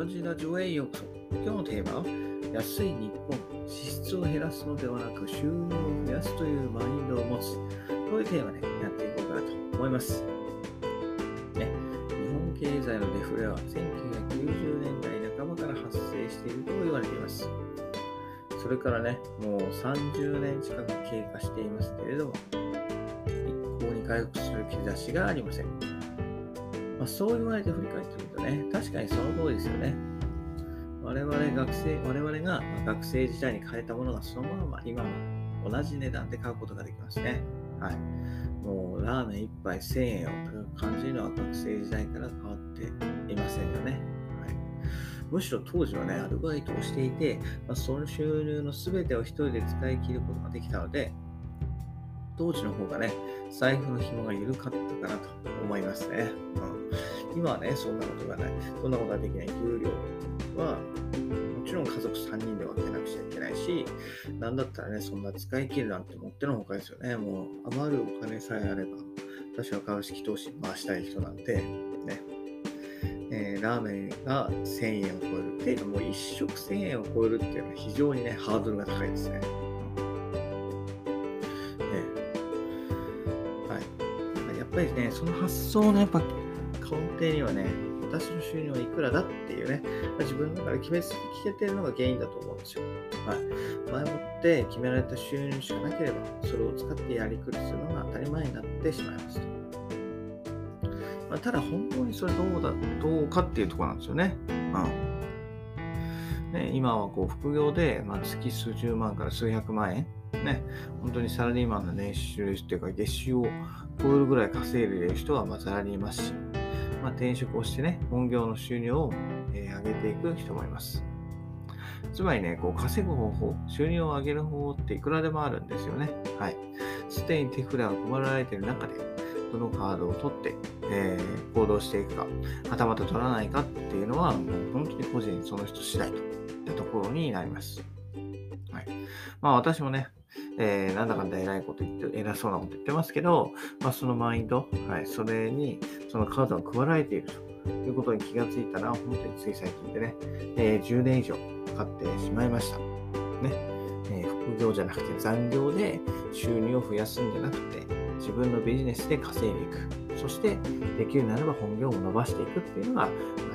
同じラジオへようこそ。今日のテーマは、安い日本、支出を減らすのではなく収入を増やすというマインドを持つ。こういうテーマでやっていこうかなと思います。ね、日本経済のデフレは1990年代半ばから発生していると言われています。それからね、もう30年近く経過していますけれども、一向に回復する兆しがありません。まあ、そう言われて振り返ってみるとね、確かにその通りですよね。我々学生、我々が学生時代に買えたものがそのまま今も同じ値段で買うことができますね。はい。もうラーメン1杯1000円を感じるのは学生時代から変わっていませんよね。はい、むしろ当時はね、アルバイトをしていて、まあ、その収入の全てを一人で使い切ることができたので、当時の方がね、財布の紐が緩かったかなと思いますね。うん今はね、そんなことがない。そんなことができない。給料は、もちろん家族3人で分けなくちゃいけないし、なんだったらね、そんな使い切るなんてもってのほかですよね。もう余るお金さえあれば、私は株式投資回したい人なんで、ね、えー、ラーメンが1000円を超えるっていうのも、1食1000円を超えるっていうのは非常にね、ハードルが高いですね。ぱりね、その発想のやっぱ根底にはね、私の収入はいくらだっていうね、自分の中で決め聞けてるのが原因だと思うんですよ。はい。前もって決められた収入しかなければ、それを使ってやりくりするのが当たり前になってしまいますと。まあ、ただ本当にそれどうだ、どうかっていうとこなんですよね。うん。ね、今はこう副業で、まあ、月数十万から数百万円、ね、本当にサラリーマンの年収っていうか月収を超えるぐらい稼いでいる人はまあざらにいますし、まあ、転職をしてね、本業の収入を、え、上げていく人もいます。つまりね、こう稼ぐ方法、収入を上げる方法っていくらでもあるんですよね。はい。すでに手札が配られている中で、どのカードを取って、えー、行動していくか、はたまた取らないかっていうのは、もう本当に個人その人次第といったところになります。はい。まあ私もね、えー、なんだかんだ偉いこと言って、偉そうなこと言ってますけど、まあ、そのマインド、はい、それに、そのカードが配られているということに気がついたら、本当につい最近でね、えー、10年以上かかってしまいました。ね。えー、副業じゃなくて残業で収入を増やすんじゃなくて、自分のビジネスで稼いでいく。そして、できるならば本業を伸ばしていくっていうのが、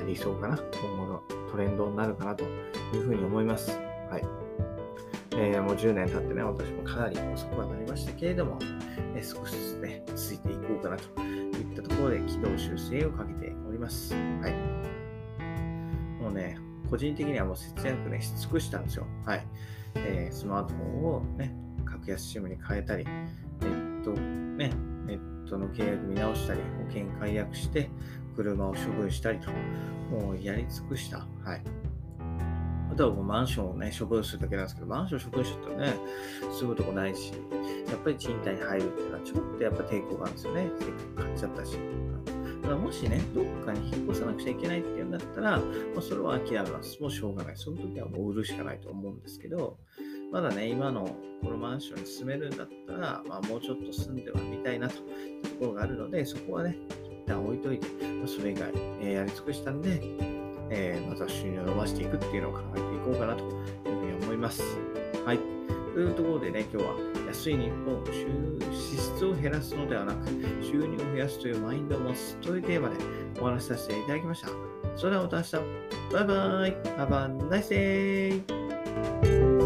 理想かな。今後のトレンドになるかなというふうに思います。はい。えー、もう10年経ってね、私もかなり遅くはなりましたけれども、えー、少しずつね、続いていこうかなといったところで軌道修正をかけております。はい。もうね、個人的にはもう節約ね、し尽くしたんですよ。はい。えー、スマートフォンをね、格安 SIM に変えたり、ネット、ね、ネットの契約見直したり、保険解約して、車を処分したりと、もうやり尽くした。はい。あとはもうマンションをね、処分するだけなんですけど、マンション処分しちゃったらね、住むとこないし、やっぱり賃貸に入るっていうのはちょっとやっぱ抵抗があるんですよね。せっかく買っちゃったし。だからもしね、どっかに引っ越さなくちゃいけないっていうんだったら、まあ、それは諦めます。もうしょうがない。その時はもう売るしかないと思うんですけど、まだね、今のこのマンションに住めるんだったら、まあ、もうちょっと住んではみたいなというところがあるので、そこはね、一旦置いといて、まあ、それ以外、えー、やり尽くしたんで、えー、まずは収入を伸ばしていくっていうのを考えていこうかなというふうに思います。はい。というところでね、今日は安い日本、支出を減らすのではなく、収入を増やすというマインドを持つというテーマでお話しさせていただきました。それではまた明日。バイバイ。Have a nice day!